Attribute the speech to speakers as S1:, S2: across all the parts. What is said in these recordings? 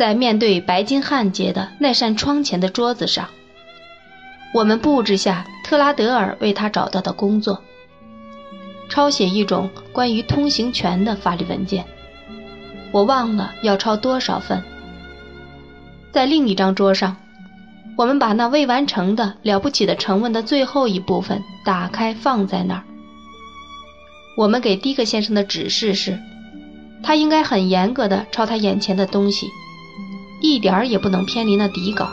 S1: 在面对白金汉街的那扇窗前的桌子上，我们布置下特拉德尔为他找到的工作：抄写一种关于通行权的法律文件。我忘了要抄多少份。在另一张桌上，我们把那未完成的了不起的成文的最后一部分打开放在那儿。我们给迪克先生的指示是，他应该很严格的抄他眼前的东西，一点儿也不能偏离那底稿。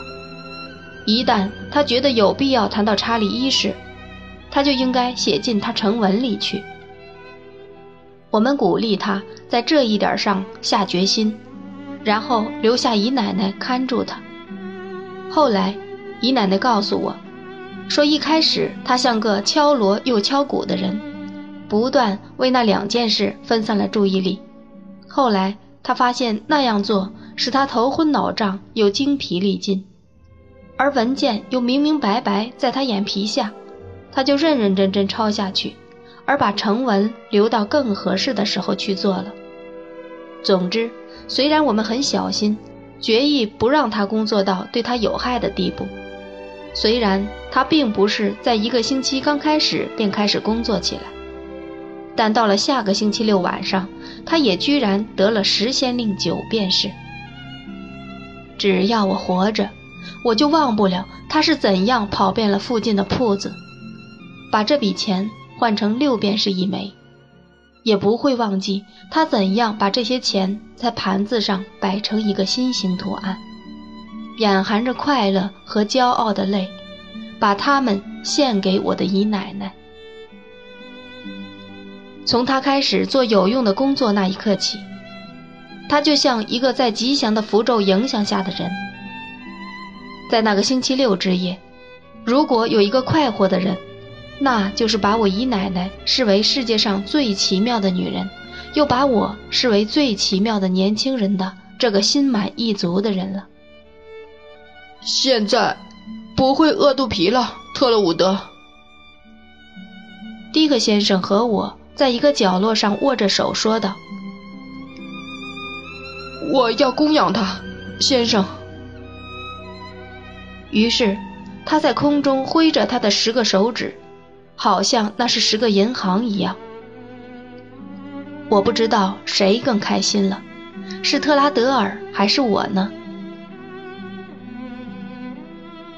S1: 一旦他觉得有必要谈到查理一世，他就应该写进他成文里去。我们鼓励他在这一点上下决心，然后留下姨奶奶看住他。后来，姨奶奶告诉我，说一开始他像个敲锣又敲鼓的人，不断为那两件事分散了注意力。后来他发现那样做使他头昏脑胀又精疲力尽，而文件又明明白白在他眼皮下，他就认认真真抄下去。而把成文留到更合适的时候去做了。总之，虽然我们很小心，决意不让他工作到对他有害的地步，虽然他并不是在一个星期刚开始便开始工作起来，但到了下个星期六晚上，他也居然得了十先令九便士。只要我活着，我就忘不了他是怎样跑遍了附近的铺子，把这笔钱。换成六便士一枚，也不会忘记他怎样把这些钱在盘子上摆成一个心形图案，眼含着快乐和骄傲的泪，把它们献给我的姨奶奶。从他开始做有用的工作那一刻起，他就像一个在吉祥的符咒影响下的人。在那个星期六之夜，如果有一个快活的人。那就是把我姨奶奶视为世界上最奇妙的女人，又把我视为最奇妙的年轻人的这个心满意足的人了。
S2: 现在不会饿肚皮了，特洛伍德。
S1: 迪克先生和我在一个角落上握着手说道：“
S2: 我要供养他，先生。”
S1: 于是他在空中挥着他的十个手指。好像那是十个银行一样。我不知道谁更开心了，是特拉德尔还是我呢？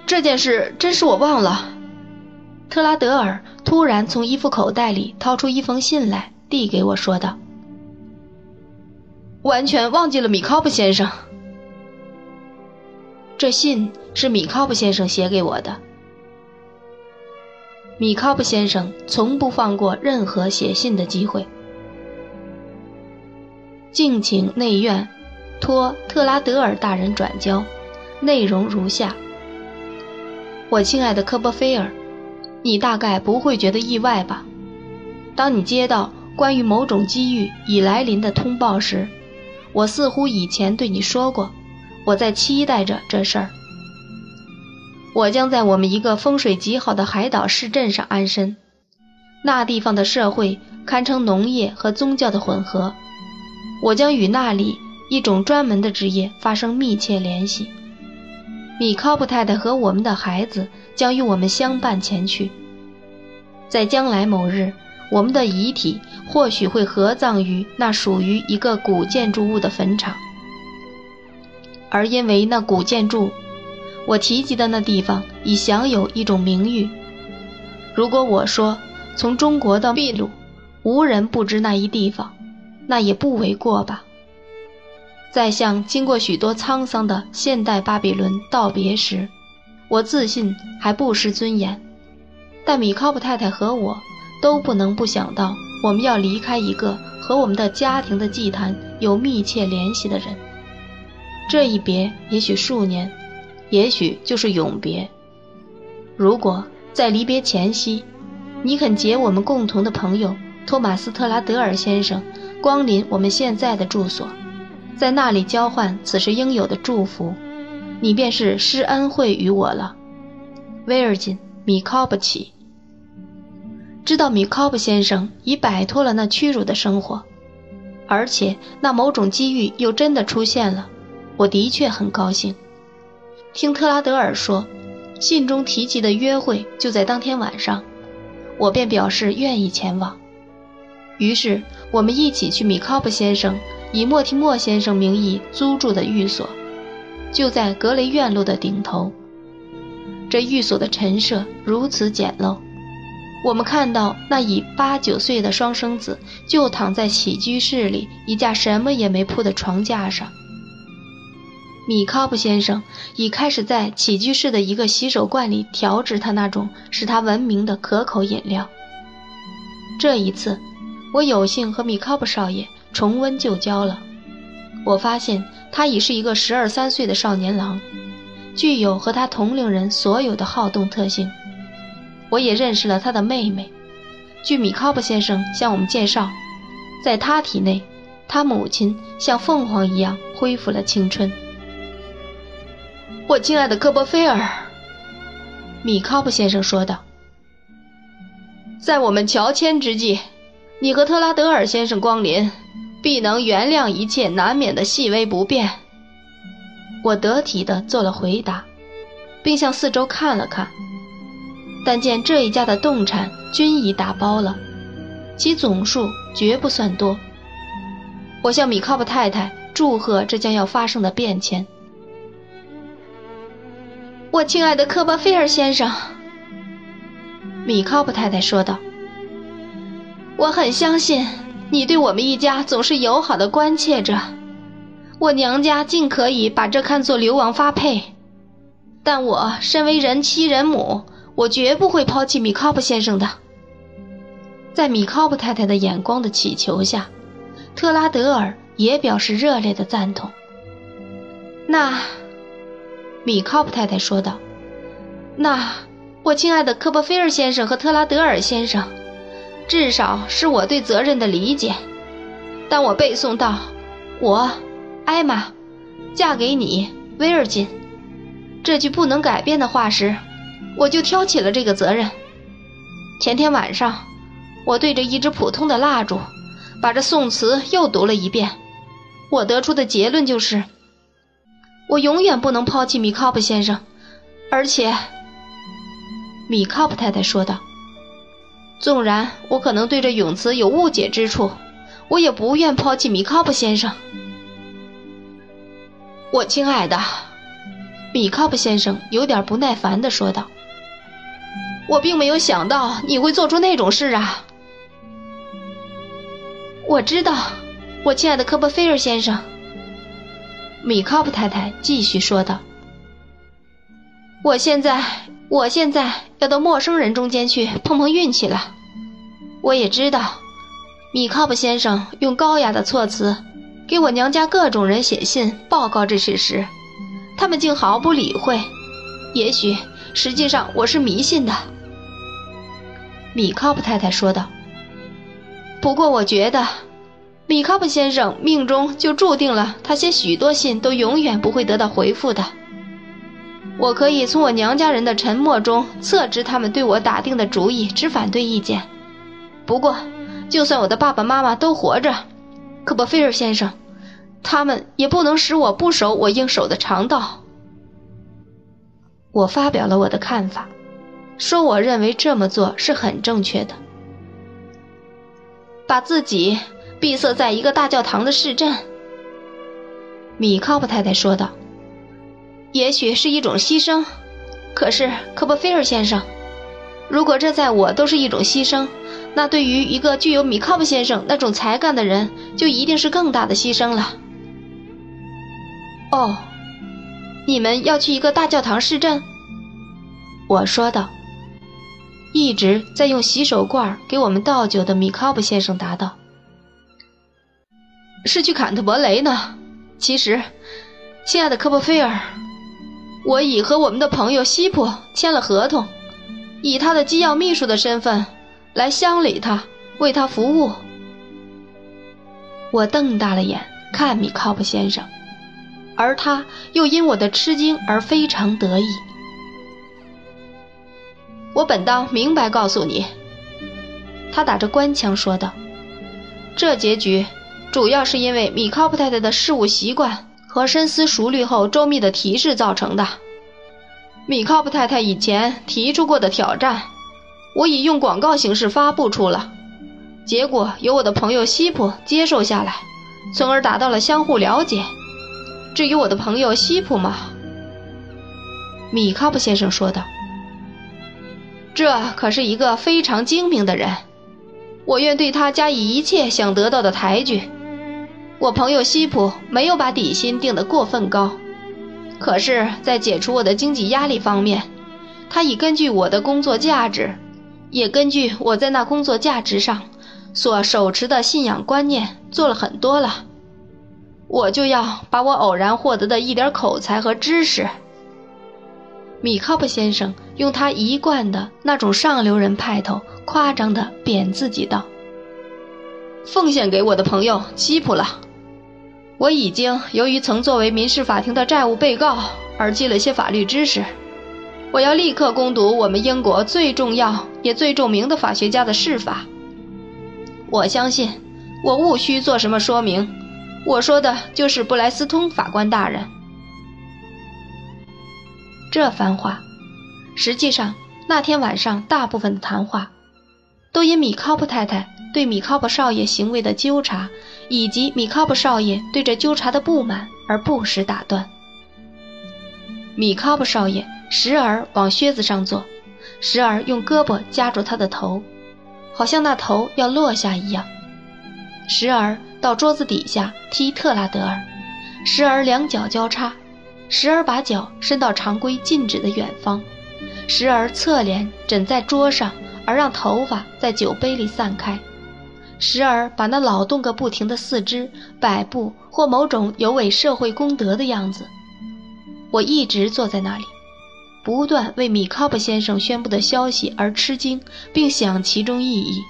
S2: 这件事真是我忘了。
S1: 特拉德尔突然从衣服口袋里掏出一封信来，递给我说道：“
S2: 完全忘记了米考布先生。
S1: 这信是米考布先生写给我的。”米考布先生从不放过任何写信的机会。敬请内院托特拉德尔大人转交，内容如下：我亲爱的科波菲尔，你大概不会觉得意外吧？当你接到关于某种机遇已来临的通报时，我似乎以前对你说过，我在期待着这事儿。我将在我们一个风水极好的海岛市镇上安身，那地方的社会堪称农业和宗教的混合。我将与那里一种专门的职业发生密切联系。米考布太太和我们的孩子将与我们相伴前去。在将来某日，我们的遗体或许会合葬于那属于一个古建筑物的坟场，而因为那古建筑。我提及的那地方已享有一种名誉。如果我说从中国到秘鲁，无人不知那一地方，那也不为过吧。在向经过许多沧桑的现代巴比伦道别时，我自信还不失尊严。但米考普太太和我都不能不想到，我们要离开一个和我们的家庭的祭坛有密切联系的人。这一别也许数年。也许就是永别。如果在离别前夕，你肯接我们共同的朋友托马斯·特拉德尔先生光临我们现在的住所，在那里交换此时应有的祝福，你便是施恩惠于我了。威尔金·米考布奇。知道米考布先生已摆脱了那屈辱的生活，而且那某种机遇又真的出现了。我的确很高兴。听特拉德尔说，信中提及的约会就在当天晚上，我便表示愿意前往。于是我们一起去米考布先生以莫提莫先生名义租住的寓所，就在格雷院落的顶头。这寓所的陈设如此简陋，我们看到那已八九岁的双生子就躺在起居室里一架什么也没铺的床架上。米考布先生已开始在起居室的一个洗手罐里调制他那种使他闻名的可口饮料。这一次，我有幸和米考布少爷重温旧交了。我发现他已是一个十二三岁的少年郎。具有和他同龄人所有的好动特性。我也认识了他的妹妹。据米考布先生向我们介绍，在他体内，他母亲像凤凰一样恢复了青春。
S2: 我亲爱的科波菲尔，
S1: 米考布先生说道：“
S2: 在我们乔迁之际，你和特拉德尔先生光临，必能原谅一切难免的细微不便。”
S1: 我得体的做了回答，并向四周看了看，但见这一家的动产均已打包了，其总数绝不算多。我向米考布太太祝贺这将要发生的变迁。
S3: 我亲爱的科巴菲尔先生，
S1: 米考布太太说道：“
S3: 我很相信你对我们一家总是友好的关切着。”我娘家尽可以把这看作流亡发配，但我身为人妻人母，我绝不会抛弃米考布先生的。
S1: 在米考布太太的眼光的祈求下，特拉德尔也表示热烈的赞同。
S3: 那，
S1: 米考布太太说道：“
S3: 那，我亲爱的科波菲尔先生和特拉德尔先生，至少是我对责任的理解。当我背诵到我。”艾玛，嫁给你，威尔金，这句不能改变的话时，我就挑起了这个责任。前天晚上，我对着一支普通的蜡烛，把这宋词又读了一遍。我得出的结论就是，我永远不能抛弃米考布先生，而且，
S1: 米考布太太说道：“
S3: 纵然我可能对这咏词有误解之处，我也不愿抛弃米考布先生。”
S2: 我亲爱的，
S1: 米考布先生有点不耐烦地说道：“
S3: 我并没有想到你会做出那种事啊！”我知道，我亲爱的科波菲尔先生。
S1: 米考布太太继续说道：“
S3: 我现在，我现在要到陌生人中间去碰碰运气了。我也知道，米考布先生用高雅的措辞。”给我娘家各种人写信报告这事时，他们竟毫不理会。也许实际上我是迷信的，
S1: 米考布太太说道。
S3: 不过我觉得，米考布先生命中就注定了他写许多信都永远不会得到回复的。我可以从我娘家人的沉默中测知他们对我打定的主意持反对意见。不过，就算我的爸爸妈妈都活着。科波菲尔先生，他们也不能使我不守我应守的常道。
S1: 我发表了我的看法，说我认为这么做是很正确的。
S3: 把自己闭塞在一个大教堂的市镇，
S1: 米考布太太说道：“
S3: 也许是一种牺牲，可是科波菲尔先生，如果这在我都是一种牺牲。”那对于一个具有米考布先生那种才干的人，就一定是更大的牺牲了。哦，你们要去一个大教堂市镇？
S1: 我说道。一直在用洗手罐给我们倒酒的米考布先生答道：“
S2: 是去坎特伯雷呢。其实，亲爱的科波菲尔，我已和我们的朋友西普签了合同，以他的机要秘书的身份。”来乡里，他为他服务。
S1: 我瞪大了眼看米考布先生，而他又因我的吃惊而非常得意。
S2: 我本当明白告诉你，
S1: 他打着官腔说道：“
S2: 这结局主要是因为米考布太太的事务习惯和深思熟虑后周密的提示造成的。米考布太太以前提出过的挑战，我已用广告形式发布出了，结果由我的朋友西普接受下来，从而达到了相互了解。至于我的朋友西普嘛，
S1: 米卡布先生说道：“
S2: 这可是一个非常精明的人，我愿对他加以一切想得到的抬举。我朋友西普没有把底薪定得过分高。”可是，在解除我的经济压力方面，他已根据我的工作价值，也根据我在那工作价值上所手持的信仰观念做了很多了。我就要把我偶然获得的一点口才和知识，
S1: 米考布先生用他一贯的那种上流人派头，夸张的贬自己道：“
S2: 奉献给我的朋友西普了。”我已经由于曾作为民事法庭的债务被告而积了些法律知识，我要立刻攻读我们英国最重要也最著名的法学家的释法。我相信，我无需做什么说明，我说的就是布莱斯通法官大人。
S1: 这番话，实际上那天晚上大部分的谈话，都因米考普太太对米考普少爷行为的纠察。以及米考布少爷对这纠察的不满而不时打断。米考布少爷时而往靴子上坐，时而用胳膊夹住他的头，好像那头要落下一样；时而到桌子底下踢特拉德尔，时而两脚交叉，时而把脚伸到常规禁止的远方，时而侧脸枕在桌上而让头发在酒杯里散开。时而把那老动个不停的四肢摆布或某种有违社会公德的样子，我一直坐在那里，不断为米考布先生宣布的消息而吃惊，并想其中意义，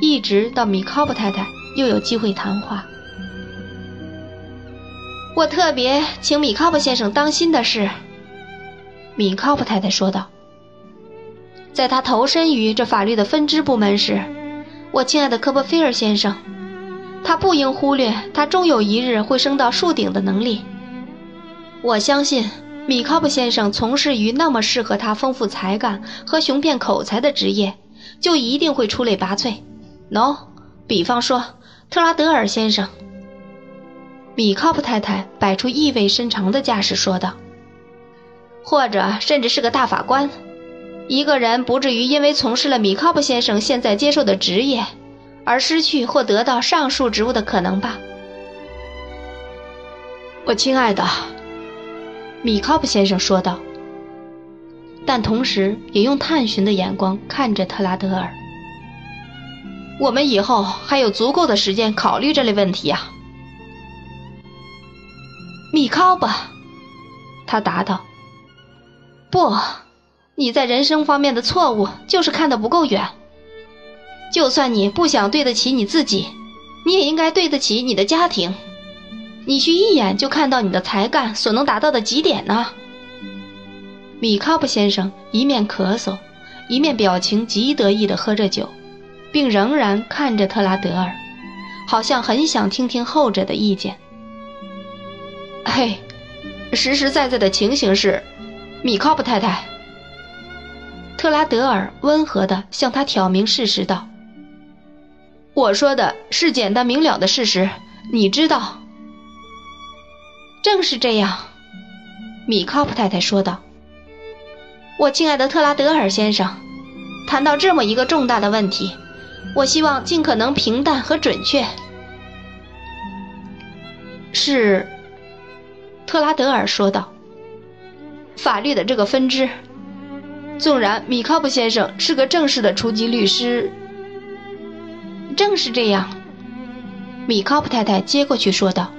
S1: 一直到米考布太太又有机会谈话。
S3: 我特别请米考布先生当心的是，
S1: 米考布太太说道，
S3: 在他投身于这法律的分支部门时。我亲爱的科波菲尔先生，他不应忽略他终有一日会升到树顶的能力。我相信米考布先生从事于那么适合他丰富才干和雄辩口才的职业，就一定会出类拔萃。喏，比方说特拉德尔先生。
S1: 米考布太太摆出意味深长的架势说道：“
S3: 或者甚至是个大法官。”一个人不至于因为从事了米考布先生现在接受的职业，而失去或得到上述职务的可能吧？
S2: 我亲爱的，
S1: 米考布先生说道，但同时也用探寻的眼光看着特拉德尔。
S2: 我们以后还有足够的时间考虑这类问题呀。
S3: 米考布，
S1: 他答道：“
S3: 不。”你在人生方面的错误就是看得不够远。就算你不想对得起你自己，你也应该对得起你的家庭。你需一眼就看到你的才干所能达到的极点呢。
S1: 米考布先生一面咳嗽，一面表情极得意地喝着酒，并仍然看着特拉德尔，好像很想听听后者的意见。
S2: 嘿，实实在在的情形是，米考布太太。
S1: 特拉德尔温和地向他挑明事实道：“
S2: 我说的是简单明了的事实，你知道。”
S3: 正是这样，
S1: 米考普太太说道：“
S3: 我亲爱的特拉德尔先生，谈到这么一个重大的问题，我希望尽可能平淡和准确。”
S1: 是，
S2: 特拉德尔说道：“法律的这个分支。”纵然米考布先生是个正式的初级律师，
S3: 正是这样，
S1: 米考布太太接过去说道：“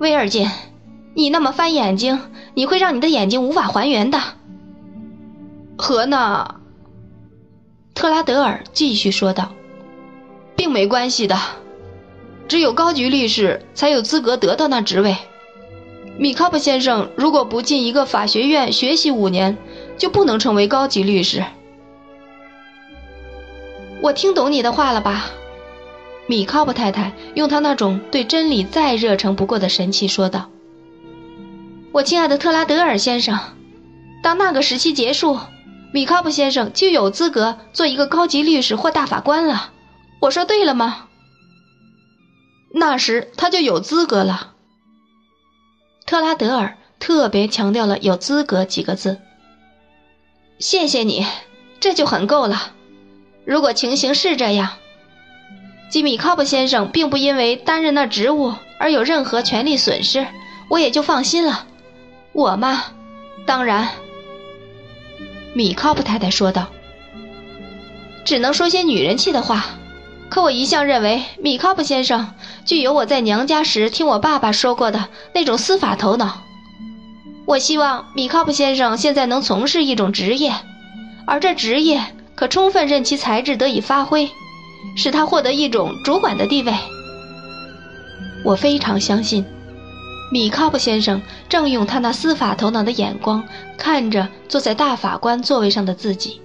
S3: 威尔金，你那么翻眼睛，你会让你的眼睛无法还原的。”
S2: 和那，
S1: 特拉德尔继续说道：“
S2: 并没关系的，只有高级律师才有资格得到那职位。米考布先生如果不进一个法学院学习五年。”就不能成为高级律师。
S3: 我听懂你的话了吧？
S1: 米考布太太用她那种对真理再热诚不过的神气说道：“
S3: 我亲爱的特拉德尔先生，当那个时期结束，米考布先生就有资格做一个高级律师或大法官了。我说对了吗？
S2: 那时他就有资格了。”
S1: 特拉德尔特别强调了“有资格”几个字。
S3: 谢谢你，这就很够了。如果情形是这样，吉米·考布先生并不因为担任那职务而有任何权利损失，我也就放心了。我嘛，当然，
S1: 米考布太太说道，
S3: 只能说些女人气的话。可我一向认为米考布先生具有我在娘家时听我爸爸说过的那种司法头脑。我希望米考布先生现在能从事一种职业，而这职业可充分任其才智得以发挥。使他获得一种主管的地位。
S1: 我非常相信，米卡布先生正用他那司法头脑的眼光看着坐在大法官座位上的自己。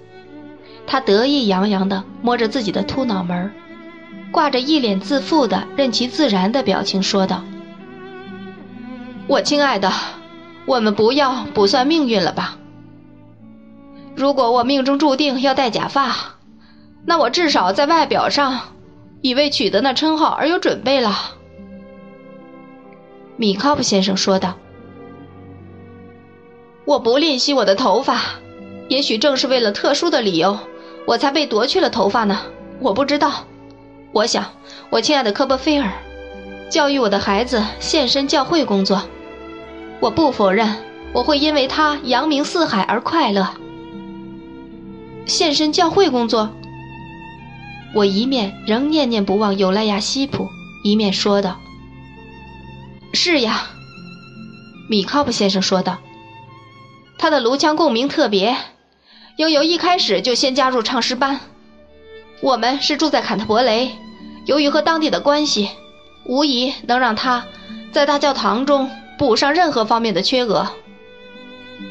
S1: 他得意洋洋地摸着自己的秃脑门，挂着一脸自负的任其自然的表情，说道：“
S2: 我亲爱的，我们不要卜算命运了吧？如果我命中注定要戴假发。”那我至少在外表上，已为取得那称号而有准备了。”
S1: 米考普先生说道。
S2: “我不吝惜我的头发，也许正是为了特殊的理由，我才被夺去了头发呢。我不知道。我想，我亲爱的科波菲尔，教育我的孩子献身教会工作。我不否认，我会因为他扬名四海而快乐。
S1: 献身教会工作。”我一面仍念念不忘尤莱亚西普，一面说道：“
S2: 是呀。”
S1: 米考布先生说道：“
S2: 他的颅腔共鸣特别，应由一开始就先加入唱诗班。我们是住在坎特伯雷，由于和当地的关系，无疑能让他在大教堂中补上任何方面的缺额。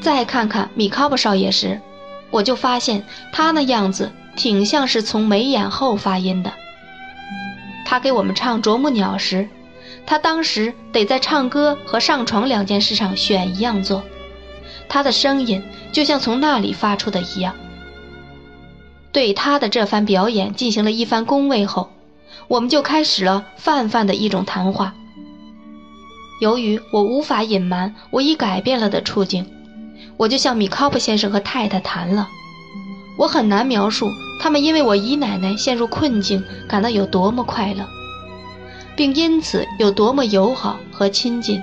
S1: 再看看米考布少爷时，我就发现他那样子。”挺像是从眉眼后发音的。他给我们唱《啄木鸟》时，他当时得在唱歌和上床两件事上选一样做。他的声音就像从那里发出的一样。对他的这番表演进行了一番恭维后，我们就开始了泛泛的一种谈话。由于我无法隐瞒我已改变了的处境，我就向米考布先生和太太谈了。我很难描述他们因为我姨奶奶陷入困境感到有多么快乐，并因此有多么友好和亲近。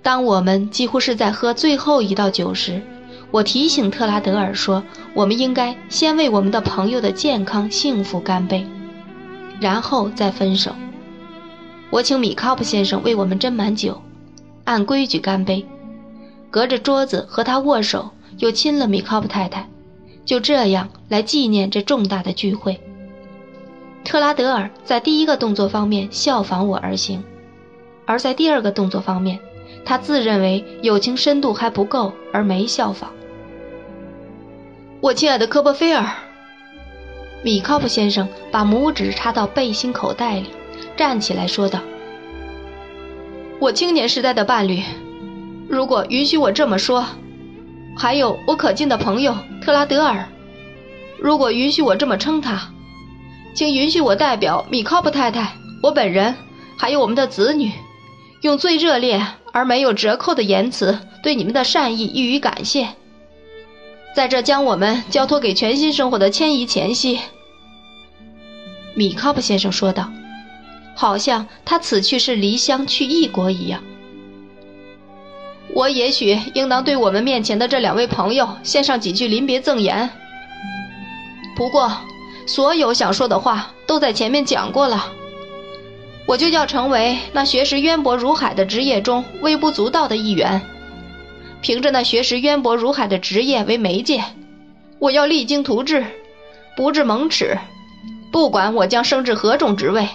S1: 当我们几乎是在喝最后一道酒时，我提醒特拉德尔说：“我们应该先为我们的朋友的健康幸福干杯，然后再分手。”我请米考布先生为我们斟满酒，按规矩干杯，隔着桌子和他握手，又亲了米考布太太。就这样来纪念这重大的聚会。特拉德尔在第一个动作方面效仿我而行，而在第二个动作方面，他自认为友情深度还不够而没效仿。
S2: 我亲爱的科波菲尔，
S1: 米考布先生把拇指插到背心口袋里，站起来说道：“
S2: 我青年时代的伴侣，如果允许我这么说。”还有我可敬的朋友特拉德尔，如果允许我这么称他，请允许我代表米考布太太、我本人，还有我们的子女，用最热烈而没有折扣的言辞对你们的善意予以感谢。在这将我们交托给全新生活的迁移前夕，
S1: 米考布先生说道，好像他此去是离乡去异国一样。
S2: 我也许应当对我们面前的这两位朋友献上几句临别赠言。不过，所有想说的话都在前面讲过了。我就要成为那学识渊博如海的职业中微不足道的一员，凭着那学识渊博如海的职业为媒介，我要励精图治，不致蒙耻。不管我将升至何种职位，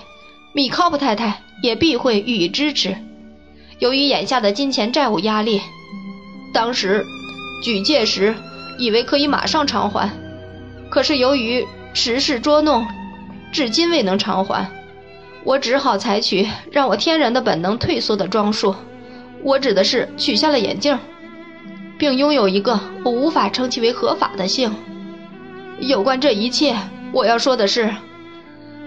S2: 米考布太太也必会予以支持。由于眼下的金钱债务压力，当时举荐时以为可以马上偿还，可是由于时事捉弄，至今未能偿还。我只好采取让我天然的本能退缩的装束。我指的是取下了眼镜，并拥有一个我无法称其为合法的姓。有关这一切，我要说的是，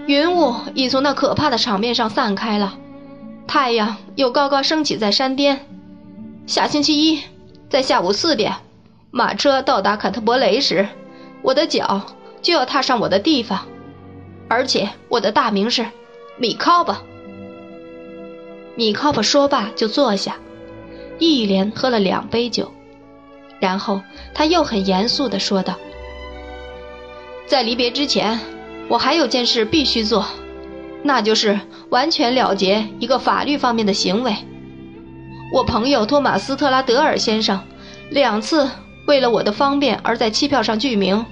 S2: 云雾已从那可怕的场面上散开了，太阳又高高升起在山巅。下星期一，在下午四点，马车到达坎特伯雷时，我的脚就要踏上我的地方，而且我的大名是。米考巴，
S1: 米考巴说罢就坐下，一连喝了两杯酒，然后他又很严肃地说道：“
S2: 在离别之前，我还有件事必须做，那就是完全了结一个法律方面的行为。我朋友托马斯特拉德尔先生两次为了我的方便而在期票上具名。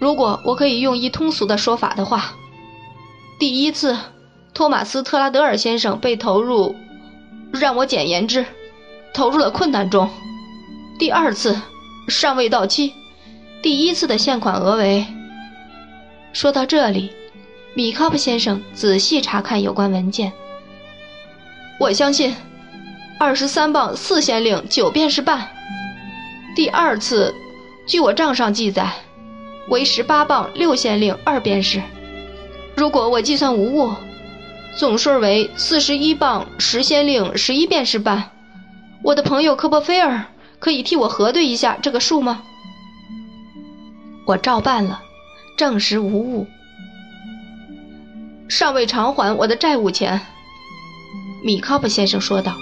S2: 如果我可以用一通俗的说法的话。”第一次，托马斯特拉德尔先生被投入，让我简言之，投入了困难中。第二次，尚未到期。第一次的现款额为……
S1: 说到这里，米卡普先生仔细查看有关文件。
S2: 我相信，二十三磅四先令九便士半。第二次，据我账上记载，为十八磅六先令二便士。如果我计算无误，总数为四十一磅十先令十一便士半。我的朋友科波菲尔可以替我核对一下这个数吗？
S1: 我照办了，证实无误。
S2: 尚未偿还我的债务钱，
S1: 米考普先生说道。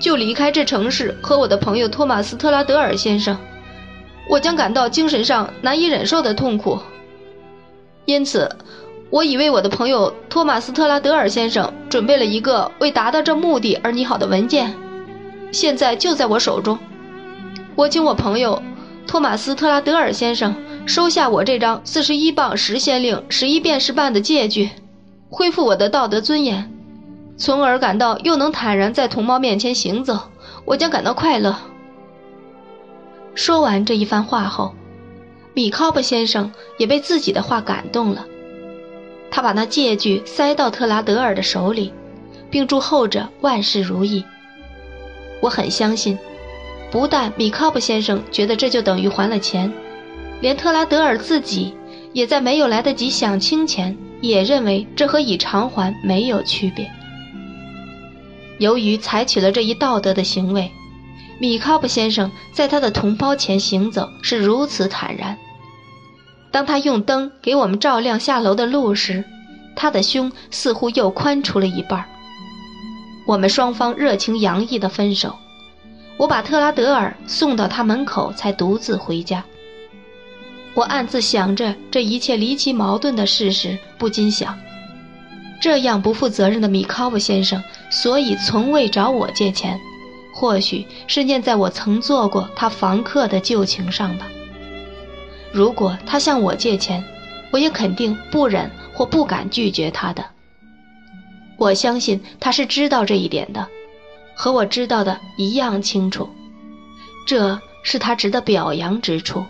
S2: 就离开这城市和我的朋友托马斯特拉德尔先生，我将感到精神上难以忍受的痛苦。因此。我已为我的朋友托马斯特拉德尔先生准备了一个为达到这目的而拟好的文件，现在就在我手中。我请我朋友托马斯特拉德尔先生收下我这张四十一磅十先令十一便士半的借据，恢复我的道德尊严，从而感到又能坦然在同胞面前行走，我将感到快乐。
S1: 说完这一番话后，米考布先生也被自己的话感动了。他把那借据塞到特拉德尔的手里，并祝后者万事如意。我很相信，不但米考布先生觉得这就等于还了钱，连特拉德尔自己也在没有来得及想清前，也认为这和已偿还没有区别。由于采取了这一道德的行为，米考布先生在他的同胞前行走是如此坦然。当他用灯给我们照亮下楼的路时，他的胸似乎又宽出了一半。我们双方热情洋溢的分手，我把特拉德尔送到他门口，才独自回家。我暗自想着这一切离奇矛盾的事时，不禁想：这样不负责任的米考夫先生，所以从未找我借钱，或许是念在我曾做过他房客的旧情上吧。如果他向我借钱，我也肯定不忍或不敢拒绝他的。我相信他是知道这一点的，和我知道的一样清楚。这是他值得表扬之处。